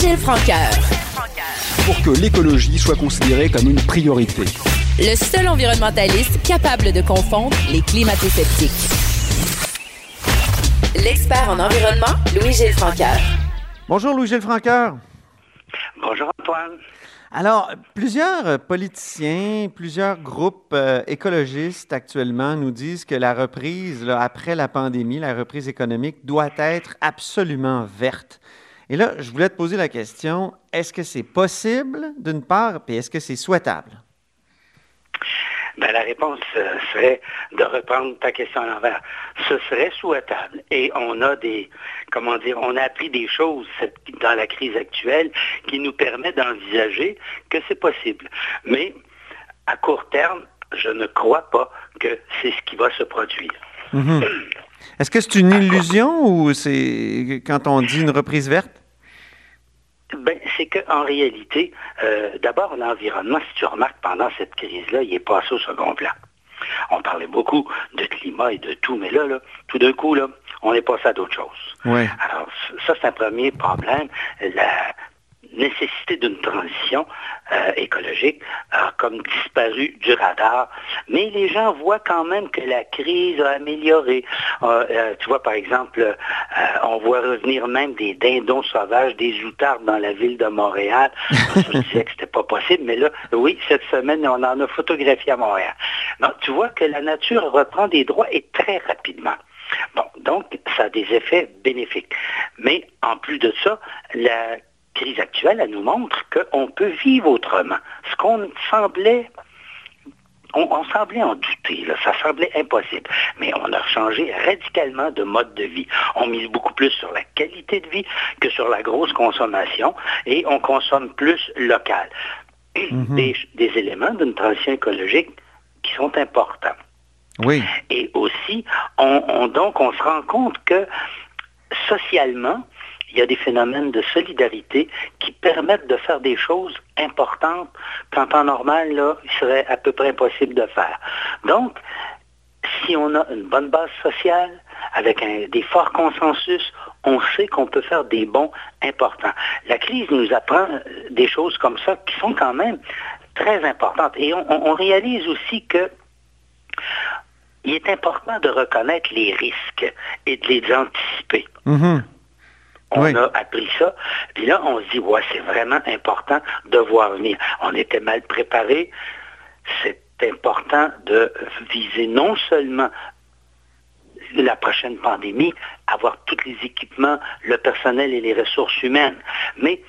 Louis-Gilles Francaire. Pour que l'écologie soit considérée comme une priorité. Le seul environnementaliste capable de confondre les climato-sceptiques. L'expert en environnement, Louis-Gilles Francaire. Bonjour Louis-Gilles Francaire. Bonjour Antoine. Alors, plusieurs politiciens, plusieurs groupes euh, écologistes actuellement nous disent que la reprise, après la pandémie, la reprise économique doit être absolument verte. Et là, je voulais te poser la question, est-ce que c'est possible d'une part, et est-ce que c'est souhaitable? Ben, la réponse euh, serait de reprendre ta question à l'envers. Ce serait souhaitable. Et on a des, comment dire, on a appris des choses dans la crise actuelle qui nous permet d'envisager que c'est possible. Mais à court terme, je ne crois pas que c'est ce qui va se produire. Mhm. Est-ce que c'est une illusion ou c'est quand on dit une reprise verte? Ben, c'est qu'en réalité, euh, d'abord, l'environnement, si tu remarques, pendant cette crise-là, il est passé au second plan. On parlait beaucoup de climat et de tout, mais là, là tout d'un coup, là, on est passé à d'autres choses. Alors, ça, c'est un premier problème. La, nécessité d'une transition euh, écologique a comme disparu du radar. Mais les gens voient quand même que la crise a amélioré. Euh, euh, tu vois, par exemple, on voit revenir même des dindons sauvages, des outards dans la ville de Montréal. Je disais que c'était pas possible, mais là, oui, cette semaine, on en a photographié à Montréal. Donc, tu vois que la nature reprend des droits et très rapidement. Bon, donc, ça a des effets bénéfiques. Mais en plus de ça, la crise actuelle, elle nous montre qu'on peut vivre autrement. Ce qu'on semblait on, semblait en douter, ça semblait impossible. Mais on a changé radicalement de mode de vie. On mise beaucoup plus sur la qualité de vie que sur la grosse consommation et on consomme plus local. Mhm. des, éléments d'une transition écologique qui sont importants. Oui. Et aussi, on, donc, on se rend compte que socialement, il y a des phénomènes de solidarité qui permettent de faire des choses importantes qu'en temps normal, là, il serait à peu près impossible de faire. Donc, si on a une bonne base sociale, avec des forts consensus, on sait qu'on peut faire des bons importants. La crise nous apprend euh, des choses comme ça qui sont quand même très importantes. Et on, réalise aussi que il est important de reconnaître les risques et de les anticiper. Mm-hmm. On a appris ça. Puis là, on se dit, ouais, c'est vraiment important de voir venir. On était mal préparé. C'est important de viser non seulement la prochaine pandémie, avoir tous les équipements, le personnel et les ressources humaines. Mais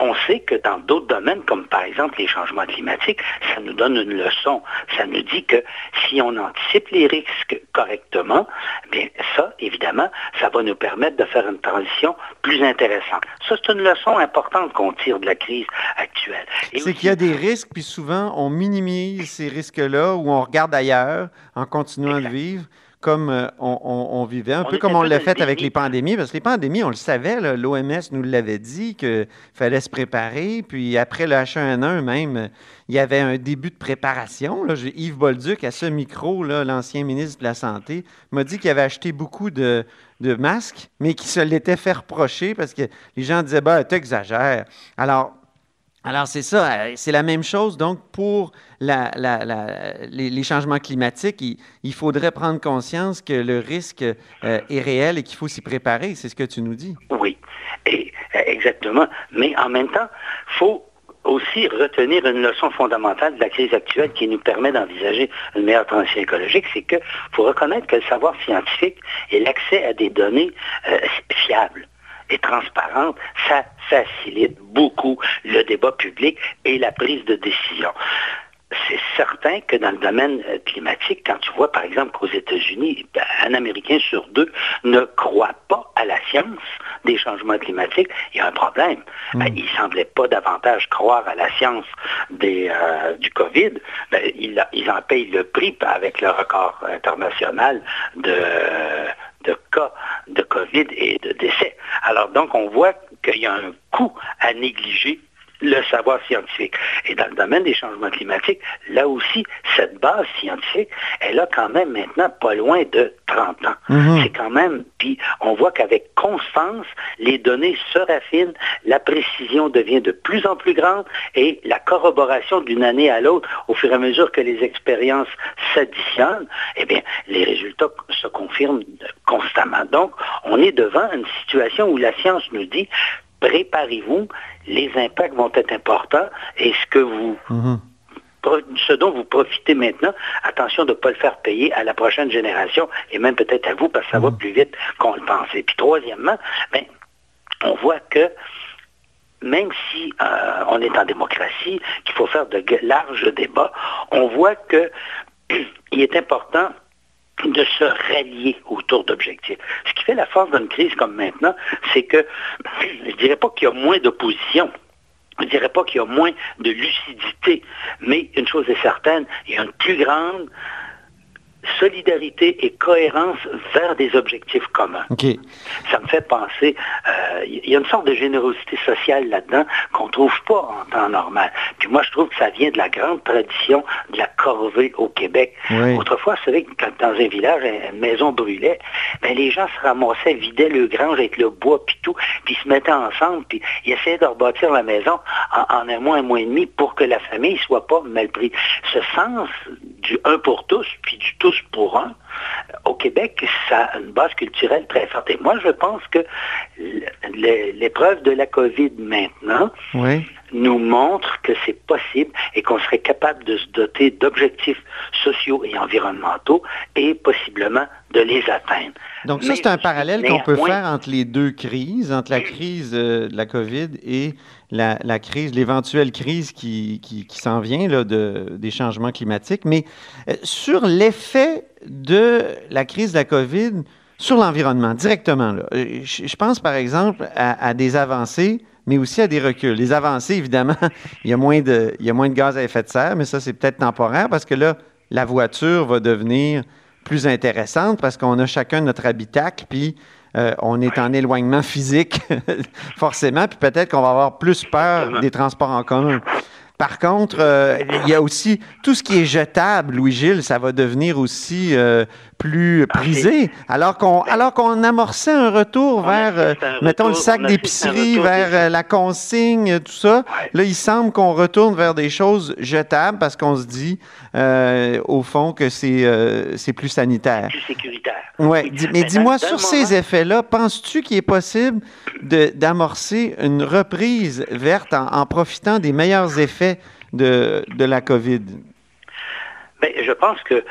on sait que dans d'autres domaines, comme par exemple les changements climatiques, ça nous donne une leçon. Ça nous dit que si on anticipe les risques correctement, bien ça, évidemment, ça va nous permettre de faire une transition plus intéressante. Ça, c'est une leçon importante qu'on tire de la crise actuelle. C'est qu'il y a des risques, puis souvent, on minimise ces risques-là ou on regarde ailleurs en continuant de vivre comme euh, on, vivait, un peu comme on l'a fait avec les pandémies, parce que les pandémies, on le savait, l'OMS nous l'avait dit qu'il fallait se préparer, puis après le H1N1 même, il y avait un début de préparation. Là. Yves Bolduc, à ce micro, l'ancien ministre de la Santé, m'a dit qu'il avait acheté beaucoup de, masques, mais qu'il se l'était fait reprocher parce que les gens disaient, bah, tu exagères. Alors, alors, c'est ça, euh, c'est la même chose. Donc, pour les, changements climatiques, il, faudrait prendre conscience que le risque euh, est réel et qu'il faut s'y préparer. C'est ce que tu nous dis. Oui, euh, exactement. Mais en même temps, il faut aussi retenir une leçon fondamentale de la crise actuelle qui nous permet d'envisager une meilleure transition écologique, c'est qu'il faut reconnaître que le savoir scientifique et l'accès à des données fiables et transparente, ça facilite beaucoup le débat public et la prise de décision. c'est certain que dans le domaine euh, climatique, quand tu vois par exemple qu'aux États-Unis, ben, un Américain sur deux ne croit pas à la science des changements climatiques, il y a un problème. Ben, il ne semblait pas davantage croire à la science des, euh, du COVID. Ben, ils, en payent le prix avec le record international de, de cas de Et de décès. Alors donc, on voit qu'il y a un coût à négliger le savoir scientifique. Et dans le domaine des changements climatiques, là aussi, cette base scientifique, elle a quand même maintenant pas loin de 30 ans. Mhm. C'est quand même, puis on voit qu'avec constance, les données se raffinent, la précision devient de plus en plus grande et la corroboration d'une année à l'autre, au fur et à mesure que les expériences s'additionnent, eh bien, les résultats se confirment constamment. Donc, on est devant une situation où la science nous dit, préparez-vous, les impacts vont être importants et ce que vous mhm. ce dont vous profitez maintenant, attention de ne pas le faire payer à la prochaine génération et même peut-être à vous parce que ça va mhm. plus vite qu'on le pensait. Puis troisièmement, ben, on voit que même si euh, on est en démocratie, qu'il faut faire de larges débats, on voit qu'il est important de se rallier autour d'objectifs. Ce qui fait la force d'une crise comme maintenant, c'est que je ne dirais pas qu'il y a moins d'opposition. Je ne dirais pas qu'il y a moins de lucidité, mais une chose est certaine, il y a une plus grande solidarité et cohérence vers des objectifs communs. Ça me fait penser, euh, il y a une sorte de générosité sociale là-dedans qu'on ne trouve pas en temps normal. Puis moi, je trouve que ça vient de la grande tradition de la corvée au Québec. Autrefois, vous savez, quand dans un village, une maison brûlait, ben, les gens se ramassaient, vidaient le grange avec le bois, puis tout, puis se mettaient ensemble, puis ils essayaient de rebâtir la maison en, un mois, un mois et demi pour que la famille ne soit pas mal prise. Ce sens du un pour tous, puis du tous pour un, au Québec, ça a une base culturelle très forte. Et moi, je pense que l'épreuve de la COVID maintenant nous montre que c'est possible et qu'on serait capable de se doter d'objectifs sociaux et environnementaux et possiblement de les atteindre. Donc ça, c'est un parallèle qu'on peut faire entre les deux crises, entre la crise euh, de la COVID et la, crise, l'éventuelle crise qui, qui, s'en vient là, de, des changements climatiques. Mais euh, sur l'effet de la crise de la COVID sur l'environnement, directement, là, euh, je, pense par exemple à, des avancées mais aussi à des reculs. Les avancées, évidemment, il y a moins de, il y a moins de gaz à effet de serre, mais ça, c'est peut-être temporaire parce que là, la voiture va devenir plus intéressante parce qu'on a chacun notre habitacle, puis euh, on est en éloignement physique, forcément, puis peut-être qu'on va avoir plus peur des transports en commun. Par contre, euh, il y a aussi tout ce qui est jetable, Louis-Gilles, ça va devenir aussi euh, plus prisé. Alors qu'on alors qu'on amorçait un retour vers, mettons, le sac d'épicerie, vers la consigne, tout ça. Là, il semble qu'on retourne vers des choses jetables parce qu'on se dit, au fond, que c'est c'est plus sanitaire. Plus sécuritaire. Ouais. Mais dis-moi, sur ces effets-là, penses-tu qu'il est possible d'amorcer une reprise verte en, profitant des meilleurs effets de, de la COVID? Bien, je pense que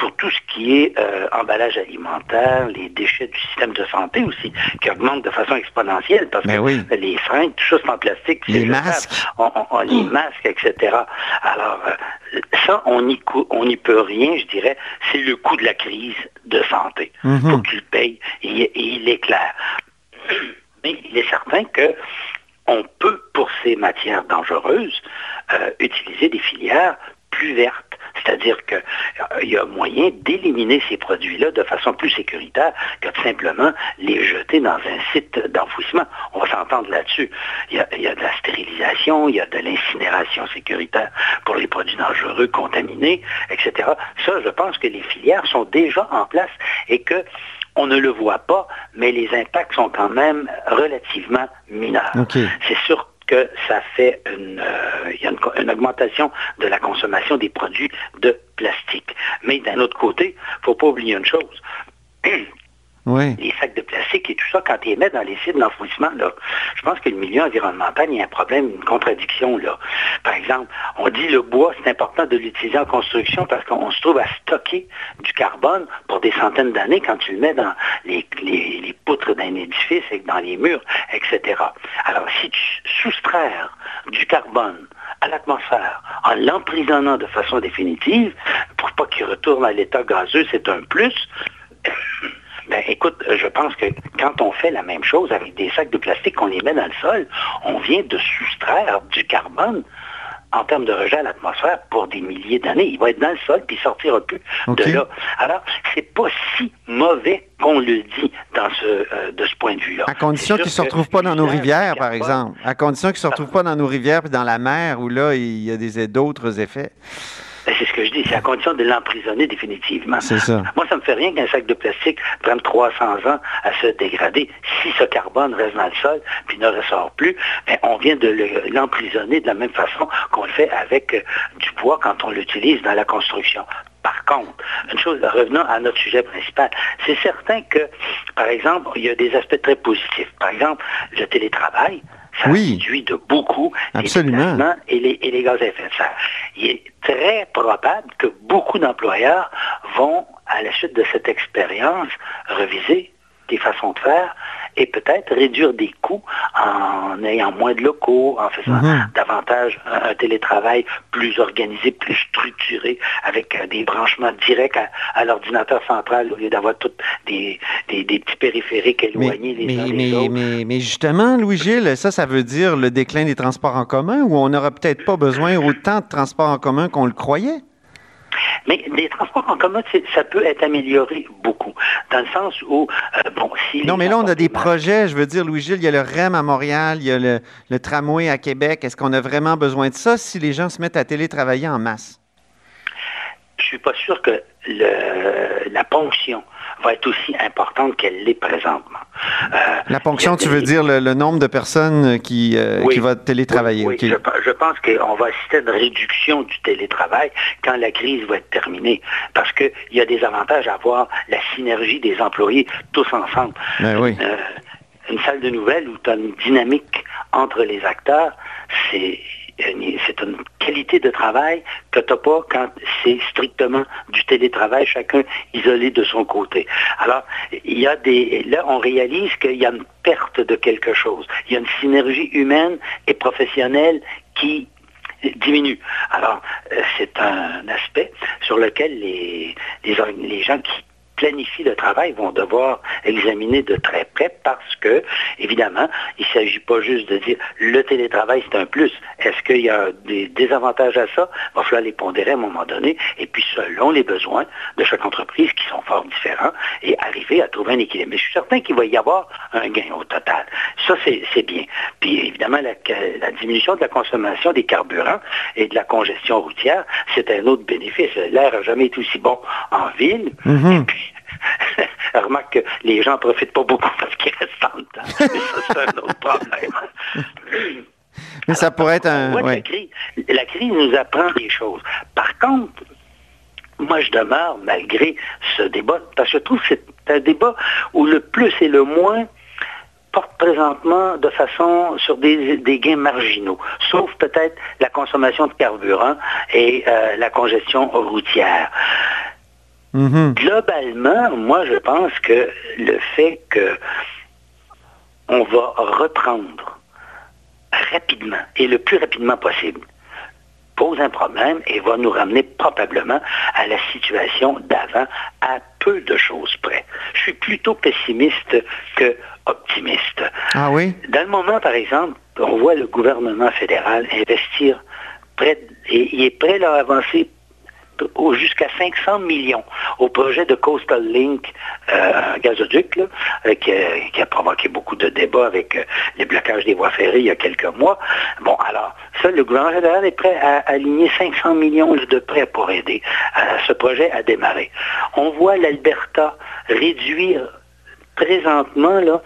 pour tout ce qui est euh, emballage alimentaire, les déchets du système de santé aussi, qui augmentent de façon exponentielle, parce ben que les fringues, tout ça, c'est en plastique. Les masques. On, les masques, etc. Alors, euh, ça, on n'y peut rien, je dirais. C'est le coût de la crise de santé. Il mhm. faut qu'il paye, et, il est clair. Mais il est certain que on peut, pour ces matières dangereuses, euh, utiliser des filières plus vertes c'est-à-dire qu'il euh, y a moyen d'éliminer ces produits-là de façon plus sécuritaire que de simplement les jeter dans un site d'enfouissement. On va s'entendre là-dessus. Il, y, a, de la stérilisation, il y a de l'incinération sécuritaire pour les produits dangereux, contaminés, etc. Ça, je pense que les filières sont déjà en place et que on ne le voit pas, mais les impacts sont quand même relativement mineurs. C'est sûr que ça fait une, euh, y a une, augmentation de la consommation des produits de plastique. Mais d'un autre côté, il ne faut pas oublier une chose. Les sacs de plastique et tout ça, quand ils mettent dans les sites d'enfouissement, je pense que le milieu environnemental, il y a un problème, une contradiction. Là. Par exemple, on dit le bois, c'est important de l'utiliser en construction parce qu'on se trouve à stocker du carbone pour des centaines d'années quand tu le mets dans les, les poutres d'un édifice et dans les murs, etc. Alors, si tu soustraires du carbone à l'atmosphère en l'emprisonnant de façon définitive, pour pas qu'il retourne à l'état gazeux, c'est un plus. Ben, écoute, je pense que quand on fait la même chose avec des sacs de plastique qu'on les met dans le sol, on vient de soustraire du carbone en termes de rejet à l'atmosphère pour des milliers d'années. Il va être dans le sol puis il sortira plus de là. Alors, c'est pas si mauvais qu'on le dit dans ce, euh, de ce point de vue-là. À condition qu'ils ne se retrouvent pas dans nos rivières, par exemple. À condition qu'ils ne se retrouvent pas dans nos rivières et dans la mer où là, il y a d'autres effets. Ben, c'est ce que je dis, c'est à condition de l'emprisonner définitivement. C'est ça. Moi, ça me fait rien qu'un sac de plastique prenne 300 ans à se dégrader. Si ce carbone reste dans le sol puis ne ressort plus, ben, on vient de l'emprisonner de la même façon qu'on le fait avec euh, du bois quand on l'utilise dans la construction. Par contre, une chose, revenons à notre sujet principal, c'est certain que, par exemple, il y a des aspects très positifs. Par exemple, le télétravail, ça réduit de beaucoup Absolument. les et les, et les gaz à effet de serre. Il est très probable que beaucoup d'employeurs vont, à la suite de cette expérience, reviser des façons de faire et peut-être réduire des coûts en ayant moins de locaux, en faisant mhm. davantage un, télétravail plus organisé, plus structuré, avec euh, des branchements directs à, l'ordinateur central au lieu d'avoir tous des, petits périphériques éloignés les uns des autres. Mais, mais justement, Louis-Gilles, ça, ça veut dire le déclin des transports en commun ou on n'aura peut-être pas besoin autant de transports en commun qu'on le croyait? Mais les transports en commun, ça peut être amélioré beaucoup, dans le sens où, euh, bon, si... Non, mais là, on a des projets, je veux dire, Louis-Gilles, il y a le REM à Montréal, il y a le, tramway à Québec. Est-ce qu'on a vraiment besoin de ça si les gens se mettent à télétravailler en masse? Je suis pas sûr que la ponction va être aussi importante qu'elle l'est présentement. Euh, la ponction, tu veux dire le, nombre de personnes qui, euh, qui va télétravailler? Oui, je, pense qu'on va assister à une réduction du télétravail quand la crise va être terminée, parce qu'il y a des avantages à avoir la synergie des employés tous ensemble. Ben oui. Euh, une salle de nouvelles où tu as une dynamique entre les acteurs, c'est c'est une qualité de travail que tu n'as pas quand c'est strictement du télétravail, chacun isolé de son côté. Alors, il y a des. Là, on réalise qu'il y a une perte de quelque chose. Il y a une synergie humaine et professionnelle qui diminue. Alors, euh, c'est un aspect sur lequel les, les, les gens qui planifient le travail vont devoir examiner de très près parce que, évidemment, il ne s'agit pas juste de dire le télétravail, c'est un plus. Est-ce qu'il y a des désavantages à ça? Il va falloir les pondérer à un moment donné, et puis selon les besoins de chaque entreprise qui sont fort différents, et arriver à trouver un équilibre. Mais je suis certain qu'il va y avoir un gain au total. Ça, c'est bien. Puis évidemment, la, diminution de la consommation des carburants et de la congestion routière, c'est un autre bénéfice. L'air n'a jamais été aussi bon en ville. Mm-hmm. remarque que les gens ne profitent pas beaucoup parce qu'ils restent en temps. Mais ça, c'est un autre problème. Mais ça pourrait être un... la, crise, nous apprend des choses. Par contre, moi, je demeure, malgré ce débat, parce que je trouve que c'est un débat où le plus et le moins portent présentement de façon sur des, gains marginaux, sauf peut-être la consommation de carburant et euh, la congestion routière. Mm-hmm. Globalement, moi, je pense que le fait que on va reprendre rapidement et le plus rapidement possible pose un problème et va nous ramener probablement à la situation d'avant à peu de choses près. Je suis plutôt pessimiste que optimiste. Ah oui? Dans le moment, par exemple, on voit le gouvernement fédéral investir près, et il est prêt à avancer jusqu'à 500 millions au projet de Coastal Link euh, gazoduc, euh, qui, a provoqué beaucoup de débats avec euh, les blocages des voies ferrées il y a quelques mois. Bon, alors, ça, le gouvernement fédéral est prêt à aligner 500 millions de prêts pour aider ce projet à démarrer. On voit l'Alberta réduire présentement là,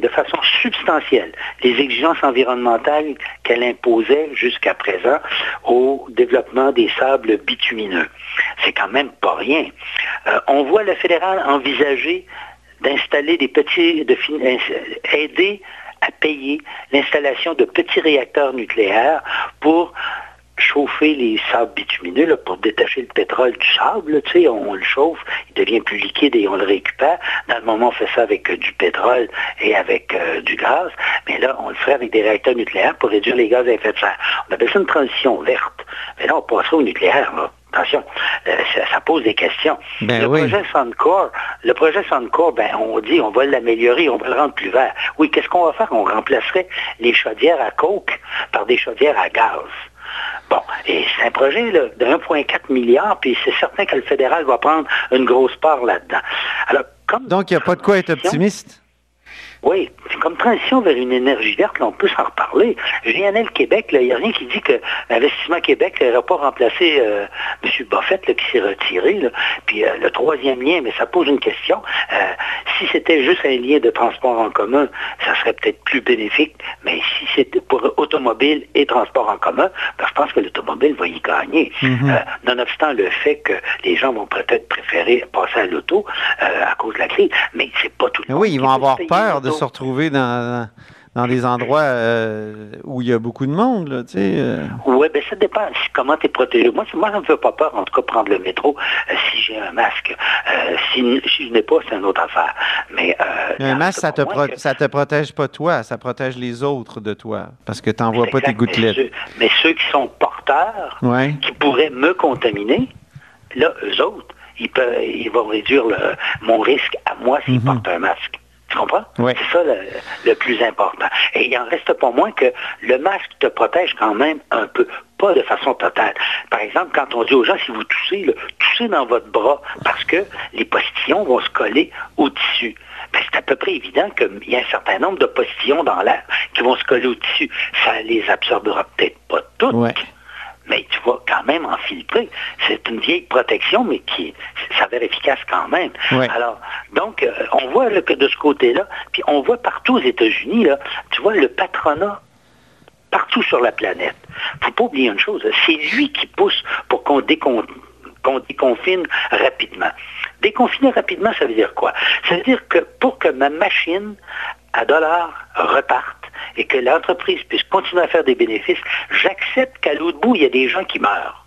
de façon substantielle les exigences environnementales qu'elle imposait jusqu'à présent au développement des sables bitumineux. C'est quand même pas rien. Euh, on voit le fédéral envisager d'installer des petits, de aider à payer l'installation de petits réacteurs nucléaires pour chauffer les sables bitumineux là, pour détacher le pétrole du sable. Tu sais, on, le chauffe, il devient plus liquide et on le récupère. Dans le moment, on fait ça avec euh, du pétrole et avec euh, du gaz. Mais là, on le ferait avec des réacteurs nucléaires pour réduire les gaz à effet de serre. On appelle ça une transition verte. Mais là, on passerait au nucléaire. Là. Attention, euh, ça, pose des questions. Ben le, projet Suncor, le projet Suncor, ben, on dit on va l'améliorer, on va le rendre plus vert. Oui, qu'est-ce qu'on va faire? On remplacerait les chaudières à coke par des chaudières à gaz. Bon, et c'est un projet de 1,4 milliard, puis c'est certain que le fédéral va prendre une grosse part là-dedans. Alors, Donc, il n'y a pas de quoi être optimiste? Oui, comme transition vers une énergie verte, là, on peut s'en reparler. le Québec, il n'y a rien qui dit que l'Investissement Québec n'aurait pas remplacé euh, M. Buffett qui s'est retiré. Puis euh, le troisième lien, mais ça pose une question. Euh, si c'était juste un lien de transport en commun, ça serait peut-être plus bénéfique. Mais si c'était pour automobile et transport en commun, ben, je pense que l'automobile va y gagner. Mm-hmm. nonobstant le fait que les gens vont peut-être préférer passer à l'auto à cause de la crise. Mais c'est pas tout le monde. Oui, ils vont avoir peur de se retrouver dans, dans des endroits euh, où il y a beaucoup de monde, là, tu sais. Euh. Oui, bien ça dépend comment tu es protégé. Moi, moi, ça ne me fait pas peur, en tout cas, prendre le métro euh, si j'ai un masque. si, je n'ai pas, c'est une autre affaire. Mais, un masque, ça te, te protège pas toi, ça protège les autres de toi, parce que tu n'envoies pas tes gouttelettes. Mais ceux, qui sont porteurs, qui pourraient me contaminer, là, eux autres, ils, peuvent, ils vont réduire mon risque à moi s'ils mhm. portent un masque. Comprends? C'est ça le, plus important. Et il n'en reste pas moins que le masque te protège quand même un peu, pas de façon totale. Par exemple, quand on dit aux gens, si vous toussez, toussez dans votre bras parce que les postillons vont se coller au tissu. Ben, c'est à peu près évident qu'il y a un certain nombre de postillons dans l'air qui vont se coller au tissu. Ça les absorbera peut-être pas toutes mais tu vas quand même en filtrer. C'est une vieille protection, mais qui s'avère efficace quand même. Alors, donc, euh, on voit que de ce côté-là, puis on voit partout aux États-Unis, là, tu vois, le patronat partout sur la planète. Il ne faut pas oublier une chose, c'est lui qui pousse pour qu'on déconfine rapidement. Déconfiner rapidement, ça veut dire quoi? Ça veut dire que pour que ma machine à dollars reparte, et que l'entreprise puisse continuer à faire des bénéfices, j'accepte qu'à l'autre bout, il y a des gens qui meurent.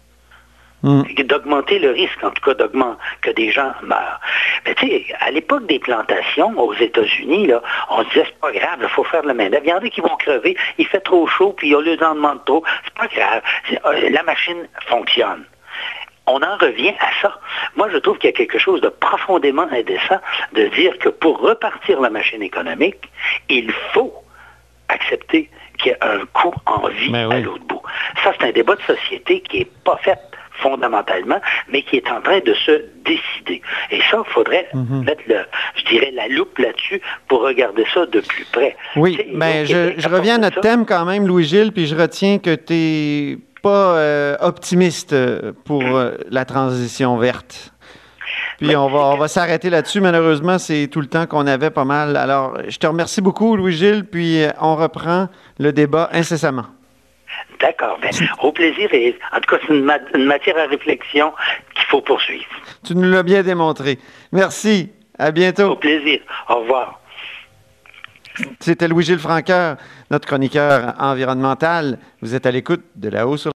Hmm. D'augmenter le risque, en tout cas, d'augmenter que des gens meurent. Mais tu sais, à l'époque des plantations aux États-Unis, là, on disait c'est pas grave, il faut faire le main Il y en a qui vont crever, il fait trop chaud, puis au lieu d'en demander trop, c'est pas grave. Euh, la machine fonctionne on en revient à ça. Moi, je trouve qu'il y a quelque chose de profondément indécent de dire que pour repartir la machine économique, il faut accepter qu'il y a un coût en vie ben à l'autre bout. Ça, c'est un débat de société qui n'est pas fait fondamentalement, mais qui est en train de se décider. Et ça, il faudrait mhm. mettre, le, je dirais, la loupe là-dessus pour regarder ça de plus près. Oui, mais ben, je, reviens à notre thème quand même, Louis-Gilles, puis je retiens que tu n'es pas euh, optimiste pour euh, la transition verte. Puis on va, on va s'arrêter là-dessus. Malheureusement, c'est tout le temps qu'on avait pas mal. Alors, je te remercie beaucoup, Louis-Gilles, puis euh, on reprend le débat incessamment. D'accord. Ben, au plaisir. Et, en tout cas, c'est une, matière à réflexion qu'il faut poursuivre. Tu nous l'as bien démontré. Merci. À bientôt. Au plaisir. Au revoir. C'était Louis-Gilles Franqueur, notre chroniqueur environnemental. Vous êtes à l'écoute de la haut sur